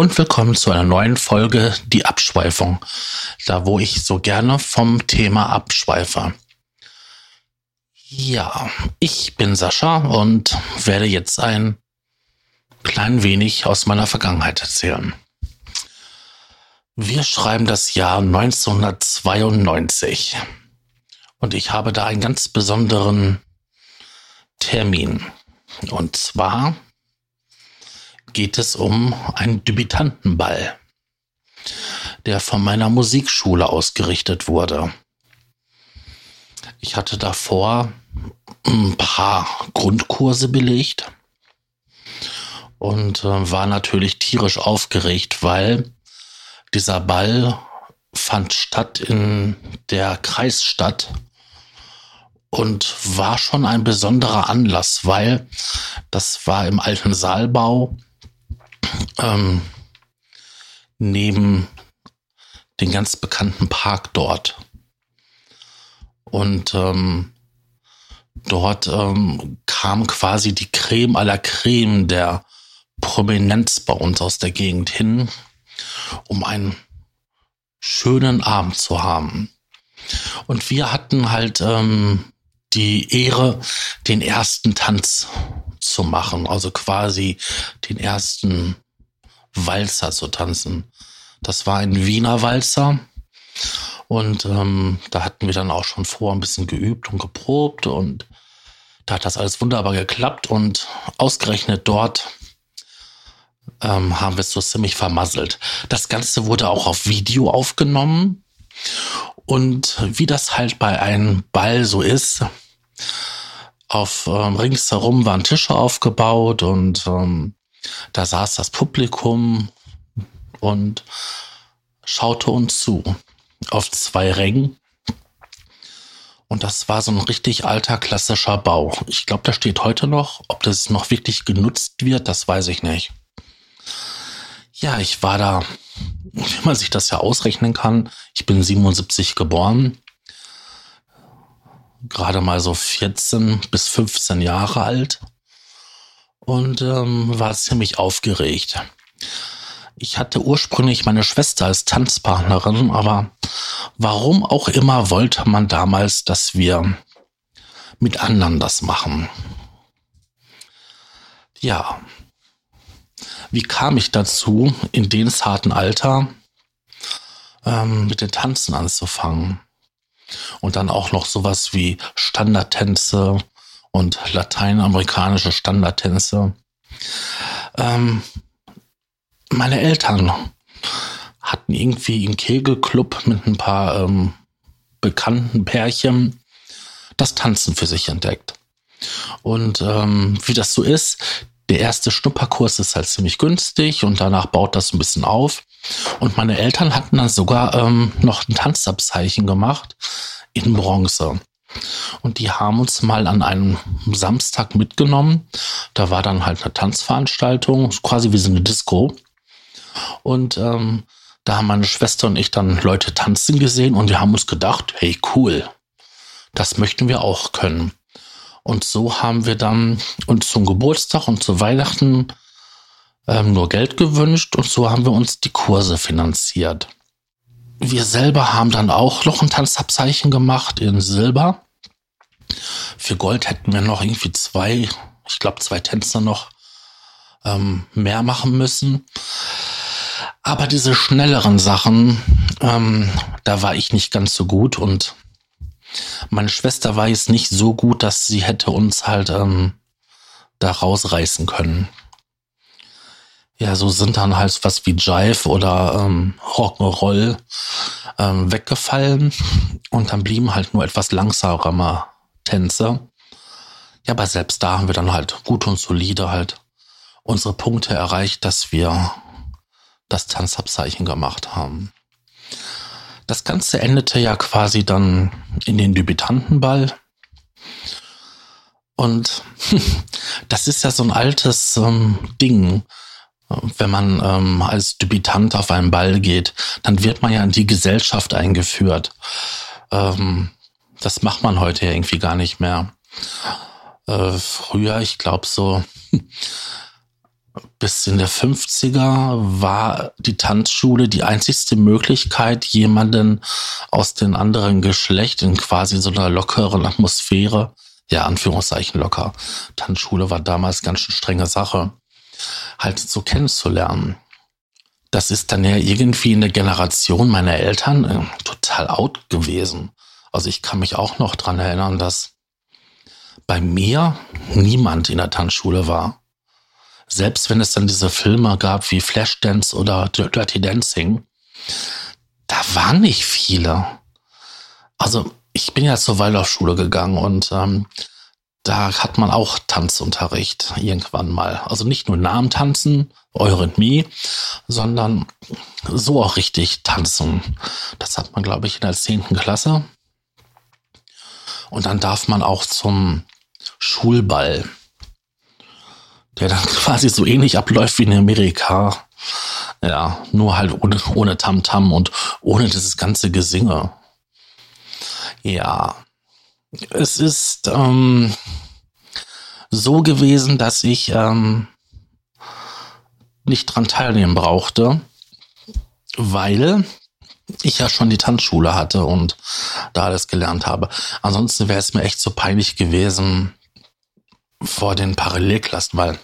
Und willkommen zu einer neuen Folge Die Abschweifung, da wo ich so gerne vom Thema abschweife. Ja, ich bin Sascha und werde jetzt ein klein wenig aus meiner Vergangenheit erzählen. Wir schreiben das Jahr 1992 und ich habe da einen ganz besonderen Termin. Und zwar geht es um einen Debütantenball, der von meiner Musikschule ausgerichtet wurde. Ich hatte davor ein paar Grundkurse belegt und äh, war natürlich tierisch aufgeregt, weil dieser Ball fand statt in der Kreisstadt und war schon ein besonderer Anlass, weil das war im alten Saalbau ähm, neben den ganz bekannten Park dort. Und ähm, dort ähm, kam quasi die Creme aller Creme der Prominenz bei uns aus der Gegend hin, um einen schönen Abend zu haben. Und wir hatten halt ähm, die Ehre, den ersten Tanz zu machen, also quasi den ersten Walzer zu tanzen. Das war ein Wiener Walzer und ähm, da hatten wir dann auch schon vor ein bisschen geübt und geprobt und da hat das alles wunderbar geklappt und ausgerechnet dort ähm, haben wir es so ziemlich vermasselt. Das Ganze wurde auch auf Video aufgenommen und wie das halt bei einem Ball so ist, auf ähm, ringsherum waren Tische aufgebaut und ähm, da saß das Publikum und schaute uns zu auf zwei Rängen. Und das war so ein richtig alter klassischer Bau. Ich glaube, da steht heute noch. Ob das noch wirklich genutzt wird, das weiß ich nicht. Ja, ich war da, wie man sich das ja ausrechnen kann. Ich bin 77 geboren gerade mal so 14 bis 15 Jahre alt und ähm, war ziemlich aufgeregt. Ich hatte ursprünglich meine Schwester als Tanzpartnerin, aber warum auch immer wollte man damals, dass wir mit anderen das machen. Ja, wie kam ich dazu, in dem zarten Alter ähm, mit den Tanzen anzufangen? Und dann auch noch sowas wie Standardtänze und lateinamerikanische Standardtänze. Ähm, meine Eltern hatten irgendwie einen Kegelclub mit ein paar ähm, bekannten Pärchen das Tanzen für sich entdeckt. Und ähm, wie das so ist, der erste Schnupperkurs ist halt ziemlich günstig und danach baut das ein bisschen auf. Und meine Eltern hatten dann sogar ähm, noch ein Tanzabzeichen gemacht in Bronze. Und die haben uns mal an einem Samstag mitgenommen. Da war dann halt eine Tanzveranstaltung, quasi wie so eine Disco. Und ähm, da haben meine Schwester und ich dann Leute tanzen gesehen und wir haben uns gedacht, hey cool, das möchten wir auch können. Und so haben wir dann uns zum Geburtstag und zu Weihnachten ähm, nur Geld gewünscht und so haben wir uns die Kurse finanziert. Wir selber haben dann auch noch ein Tanzabzeichen gemacht in Silber. Für Gold hätten wir noch irgendwie zwei, ich glaube zwei Tänzer noch ähm, mehr machen müssen. Aber diese schnelleren Sachen, ähm, da war ich nicht ganz so gut und meine Schwester war jetzt nicht so gut, dass sie hätte uns halt ähm, da rausreißen können. Ja, so sind dann halt was wie Jive oder ähm, Rock'n'Roll ähm, weggefallen und dann blieben halt nur etwas langsamer Tänze. Ja, aber selbst da haben wir dann halt gut und solide halt unsere Punkte erreicht, dass wir das Tanzabzeichen gemacht haben. Das Ganze endete ja quasi dann in den Debütantenball. Und das ist ja so ein altes ähm, Ding. Wenn man ähm, als Debütant auf einen Ball geht, dann wird man ja in die Gesellschaft eingeführt. Ähm, das macht man heute irgendwie gar nicht mehr. Äh, früher, ich glaube so bis in der 50er war die Tanzschule die einzigste Möglichkeit, jemanden aus den anderen Geschlecht in quasi so einer lockeren Atmosphäre, ja, Anführungszeichen locker. Tanzschule war damals ganz schön strenge Sache, halt so kennenzulernen. Das ist dann ja irgendwie in der Generation meiner Eltern äh, total out gewesen. Also ich kann mich auch noch dran erinnern, dass bei mir niemand in der Tanzschule war selbst wenn es dann diese Filme gab wie Flashdance oder Dirty Dancing, da waren nicht viele. Also ich bin ja zur Waldorfschule gegangen und ähm, da hat man auch Tanzunterricht irgendwann mal. Also nicht nur Namen tanzen, Eurythmie, sondern so auch richtig tanzen. Das hat man, glaube ich, in der zehnten Klasse. Und dann darf man auch zum Schulball der dann quasi so ähnlich abläuft wie in Amerika. Ja, nur halt ohne, Tamtam und ohne dieses ganze Gesinge. Ja, es ist ähm, so gewesen, dass ich ähm, nicht dran teilnehmen brauchte, weil ich ja schon die Tanzschule hatte und da alles gelernt habe. Ansonsten wäre es mir echt so peinlich gewesen, vor den Parallelklassen, weil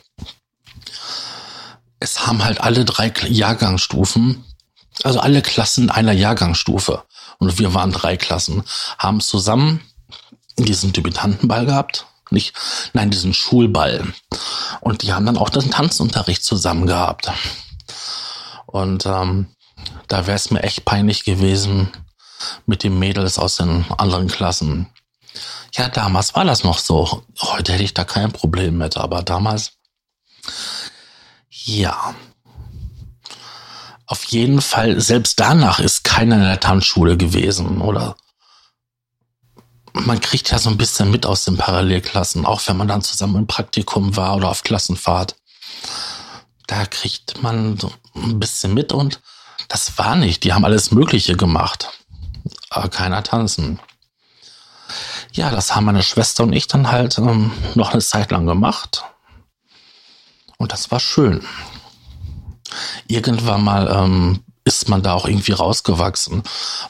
es haben halt alle drei Jahrgangsstufen, also alle Klassen einer Jahrgangsstufe, und wir waren drei Klassen, haben zusammen diesen Debütantenball gehabt, nicht, nein, diesen Schulball. Und die haben dann auch den Tanzunterricht zusammen gehabt. Und ähm, da wäre es mir echt peinlich gewesen mit den Mädels aus den anderen Klassen. Ja, damals war das noch so. Heute hätte ich da kein Problem mit, aber damals, ja. Auf jeden Fall, selbst danach ist keiner in der Tanzschule gewesen, oder? Man kriegt ja so ein bisschen mit aus den Parallelklassen, auch wenn man dann zusammen im Praktikum war oder auf Klassenfahrt. Da kriegt man so ein bisschen mit und das war nicht. Die haben alles Mögliche gemacht. Aber keiner tanzen ja, das haben meine Schwester und ich dann halt ähm, noch eine Zeit lang gemacht. Und das war schön. Irgendwann mal ähm, ist man da auch irgendwie rausgewachsen.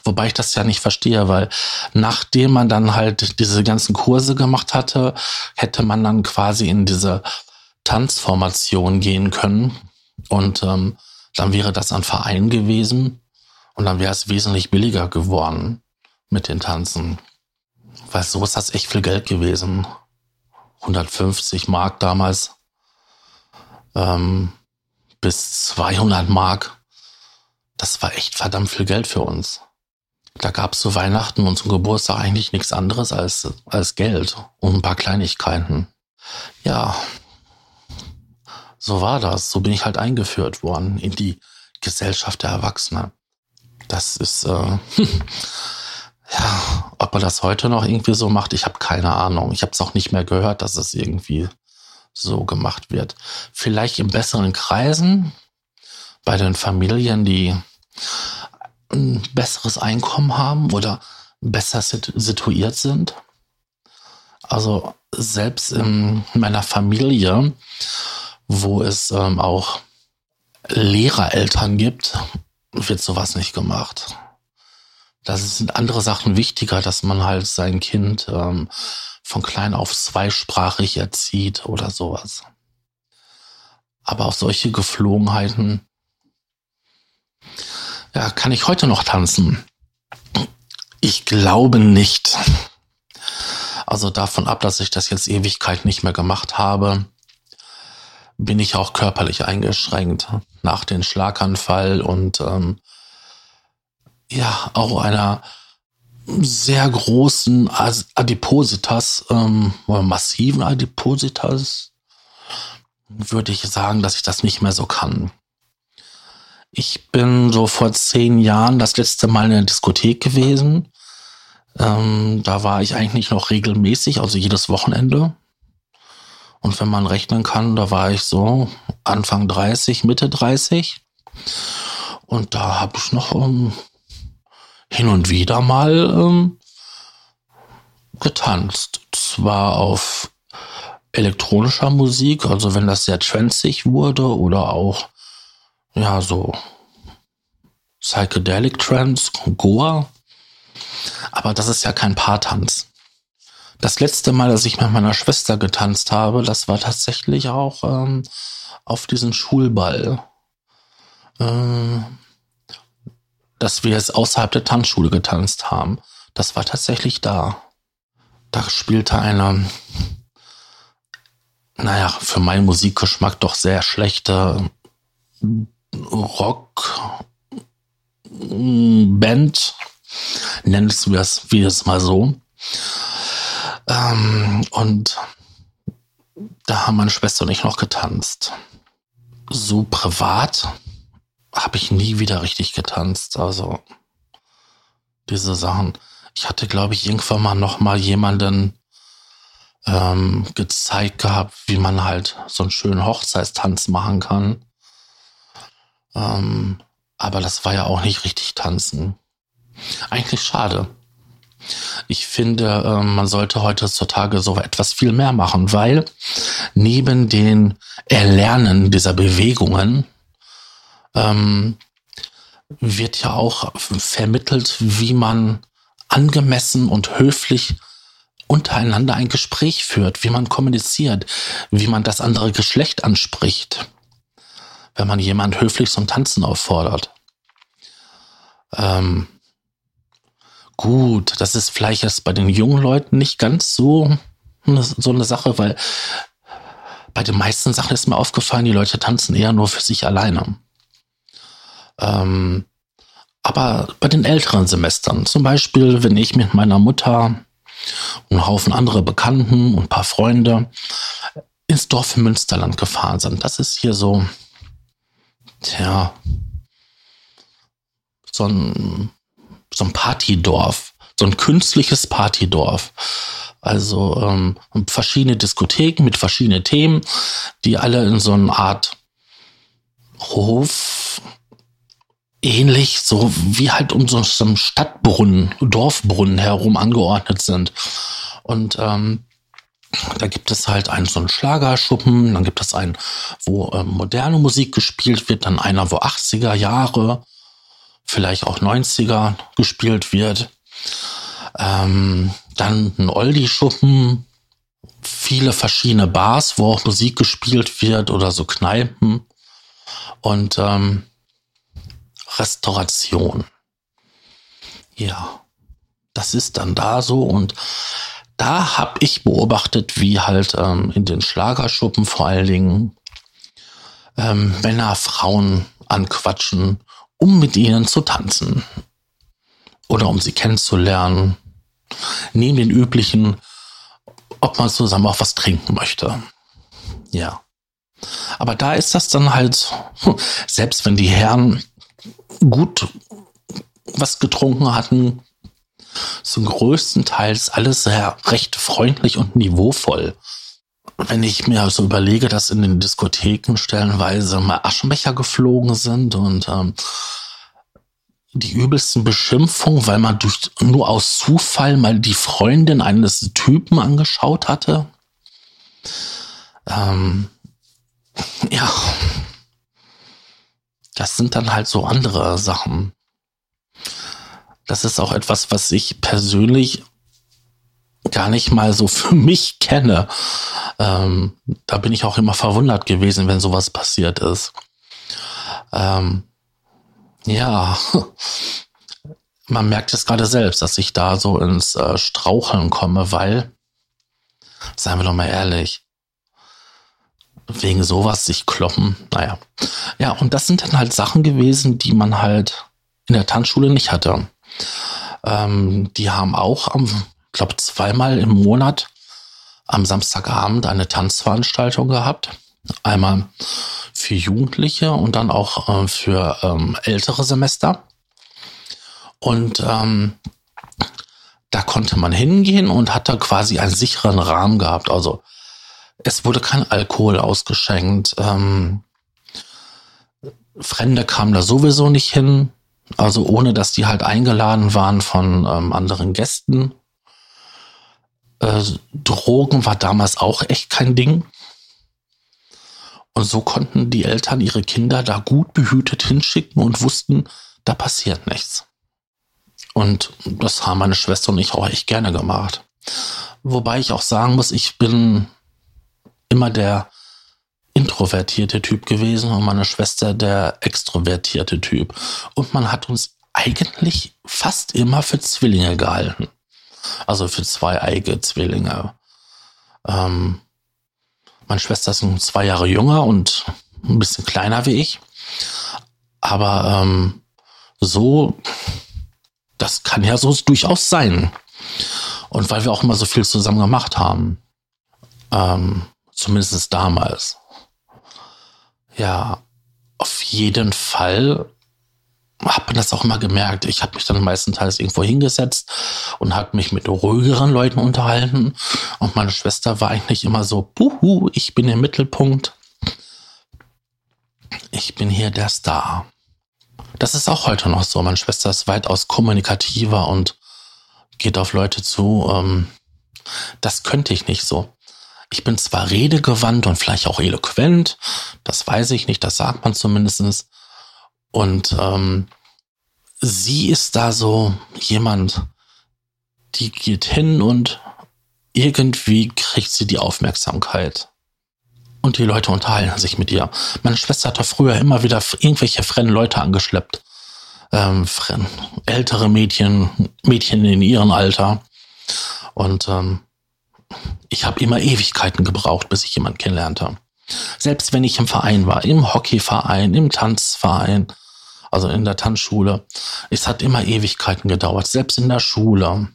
Wobei ich das ja nicht verstehe, weil nachdem man dann halt diese ganzen Kurse gemacht hatte, hätte man dann quasi in diese Tanzformation gehen können. Und ähm, dann wäre das ein Verein gewesen. Und dann wäre es wesentlich billiger geworden mit den Tanzen weil so ist das echt viel Geld gewesen. 150 Mark damals ähm, bis 200 Mark. Das war echt verdammt viel Geld für uns. Da gab es zu Weihnachten und zum Geburtstag eigentlich nichts anderes als, als Geld und ein paar Kleinigkeiten. Ja, so war das. So bin ich halt eingeführt worden in die Gesellschaft der Erwachsenen. Das ist, äh, Ja, ob er das heute noch irgendwie so macht, ich habe keine Ahnung. Ich habe es auch nicht mehr gehört, dass es irgendwie so gemacht wird. Vielleicht in besseren Kreisen, bei den Familien, die ein besseres Einkommen haben oder besser situiert sind. Also selbst in meiner Familie, wo es ähm, auch Lehrereltern gibt, wird sowas nicht gemacht da sind andere Sachen wichtiger, dass man halt sein Kind ähm, von klein auf zweisprachig erzieht oder sowas. Aber auf solche Geflogenheiten, ja, kann ich heute noch tanzen? Ich glaube nicht. Also davon ab, dass ich das jetzt Ewigkeit nicht mehr gemacht habe, bin ich auch körperlich eingeschränkt nach dem Schlaganfall und ähm, ja auch einer sehr großen Adipositas, ähm, massiven Adipositas, würde ich sagen, dass ich das nicht mehr so kann. Ich bin so vor zehn Jahren das letzte Mal in der Diskothek gewesen. Ähm, da war ich eigentlich noch regelmäßig, also jedes Wochenende. Und wenn man rechnen kann, da war ich so Anfang 30, Mitte 30. Und da habe ich noch ähm, hin und wieder mal ähm, getanzt. Zwar auf elektronischer Musik, also wenn das sehr transig wurde oder auch, ja, so Psychedelic Trance, Goa. Aber das ist ja kein Paartanz. Das letzte Mal, dass ich mit meiner Schwester getanzt habe, das war tatsächlich auch ähm, auf diesen Schulball. Äh, dass wir es außerhalb der Tanzschule getanzt haben. Das war tatsächlich da. Da spielte eine, naja, für meinen Musikgeschmack doch sehr schlechte Rock-Band, nennen wir es wie es mal so. Ähm, und da haben meine Schwester und ich noch getanzt. So privat habe ich nie wieder richtig getanzt. Also diese Sachen. Ich hatte, glaube ich, irgendwann mal noch mal jemanden ähm, gezeigt gehabt, wie man halt so einen schönen Hochzeitstanz machen kann. Ähm, aber das war ja auch nicht richtig tanzen. Eigentlich schade. Ich finde, äh, man sollte heutzutage so etwas viel mehr machen, weil neben den Erlernen dieser Bewegungen ähm, wird ja auch vermittelt, wie man angemessen und höflich untereinander ein Gespräch führt, wie man kommuniziert, wie man das andere Geschlecht anspricht, wenn man jemand höflich zum Tanzen auffordert. Ähm, gut, das ist vielleicht jetzt bei den jungen Leuten nicht ganz so, so eine Sache, weil bei den meisten Sachen ist mir aufgefallen, die Leute tanzen eher nur für sich alleine. Ähm, aber bei den älteren Semestern, zum Beispiel, wenn ich mit meiner Mutter und einen Haufen andere Bekannten und ein paar Freunde ins Dorf Münsterland gefahren sind, das ist hier so, tja, so ein, so ein Partydorf, so ein künstliches Partydorf. Also ähm, verschiedene Diskotheken mit verschiedenen Themen, die alle in so einer Art Hof ähnlich, so wie halt um so einem Stadtbrunnen, Dorfbrunnen herum angeordnet sind. Und ähm, da gibt es halt einen so einen Schlagerschuppen, dann gibt es einen, wo ähm, moderne Musik gespielt wird, dann einer, wo 80er Jahre, vielleicht auch 90er gespielt wird. Ähm, dann ein Oldie-Schuppen, viele verschiedene Bars, wo auch Musik gespielt wird oder so Kneipen. Und ähm, Restauration. Ja, das ist dann da so und da habe ich beobachtet, wie halt ähm, in den Schlagerschuppen vor allen Dingen ähm, Männer Frauen anquatschen, um mit ihnen zu tanzen oder um sie kennenzulernen. Neben den üblichen, ob man zusammen auch was trinken möchte. Ja. Aber da ist das dann halt, selbst wenn die Herren gut was getrunken hatten, zum größten Teils alles sehr recht freundlich und niveauvoll. Wenn ich mir so überlege, dass in den Diskotheken stellenweise mal Aschenbecher geflogen sind und ähm, die übelsten Beschimpfungen, weil man durch, nur aus Zufall mal die Freundin eines Typen angeschaut hatte. Ähm, ja, das sind dann halt so andere Sachen. Das ist auch etwas, was ich persönlich gar nicht mal so für mich kenne. Ähm, da bin ich auch immer verwundert gewesen, wenn sowas passiert ist. Ähm, ja, man merkt es gerade selbst, dass ich da so ins äh, Straucheln komme, weil, seien wir doch mal ehrlich, wegen sowas sich kloppen. Naja. Ja, und das sind dann halt Sachen gewesen, die man halt in der Tanzschule nicht hatte. Ähm, die haben auch am, glaube zweimal im Monat am Samstagabend eine Tanzveranstaltung gehabt. Einmal für Jugendliche und dann auch äh, für ähm, ältere Semester. Und ähm, da konnte man hingehen und hatte quasi einen sicheren Rahmen gehabt. Also es wurde kein Alkohol ausgeschenkt. Ähm, Fremde kamen da sowieso nicht hin. Also ohne, dass die halt eingeladen waren von ähm, anderen Gästen. Äh, Drogen war damals auch echt kein Ding. Und so konnten die Eltern ihre Kinder da gut behütet hinschicken und wussten, da passiert nichts. Und das haben meine Schwester und ich auch echt gerne gemacht. Wobei ich auch sagen muss, ich bin immer der introvertierte Typ gewesen und meine Schwester der extrovertierte Typ. Und man hat uns eigentlich fast immer für Zwillinge gehalten. Also für zwei eigene Zwillinge. Ähm, meine Schwester ist zwei Jahre jünger und ein bisschen kleiner wie ich. Aber ähm, so, das kann ja so durchaus sein. Und weil wir auch immer so viel zusammen gemacht haben. Ähm, zumindest damals. Ja, auf jeden Fall habe das auch immer gemerkt. Ich habe mich dann meistenteils irgendwo hingesetzt und habe mich mit ruhigeren Leuten unterhalten. Und meine Schwester war eigentlich immer so, buhu, ich bin im Mittelpunkt. Ich bin hier der Star. Das ist auch heute noch so. Meine Schwester ist weitaus kommunikativer und geht auf Leute zu. Ähm, das könnte ich nicht so. Ich bin zwar redegewandt und vielleicht auch eloquent, das weiß ich nicht, das sagt man zumindestens. Und ähm, sie ist da so jemand, die geht hin und irgendwie kriegt sie die Aufmerksamkeit. Und die Leute unterhalten sich mit ihr. Meine Schwester hat da früher immer wieder irgendwelche fremden Leute angeschleppt. Ähm, ältere Mädchen, Mädchen in ihrem Alter. Und ähm, ich habe immer Ewigkeiten gebraucht, bis ich jemanden kennenlernte. Selbst wenn ich im Verein war, im Hockeyverein, im Tanzverein, also in der Tanzschule, es hat immer Ewigkeiten gedauert, selbst in der Schule.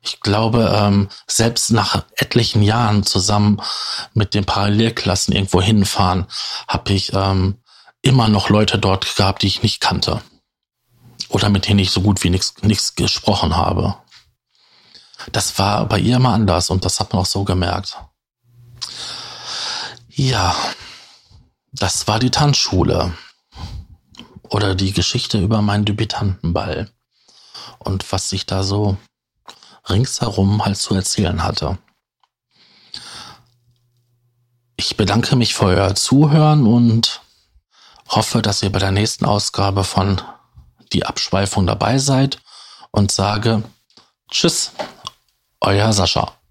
Ich glaube, ähm, selbst nach etlichen Jahren zusammen mit den Parallelklassen irgendwo hinfahren, habe ich ähm, immer noch Leute dort gehabt, die ich nicht kannte. Oder mit denen ich so gut wie nichts gesprochen habe. Das war bei ihr immer anders und das hat man auch so gemerkt. Ja, das war die Tanzschule. Oder die Geschichte über meinen Debütantenball. Und was ich da so ringsherum halt zu erzählen hatte. Ich bedanke mich für euer Zuhören und hoffe, dass ihr bei der nächsten Ausgabe von Die Abschweifung dabei seid und sage Tschüss, euer Sascha.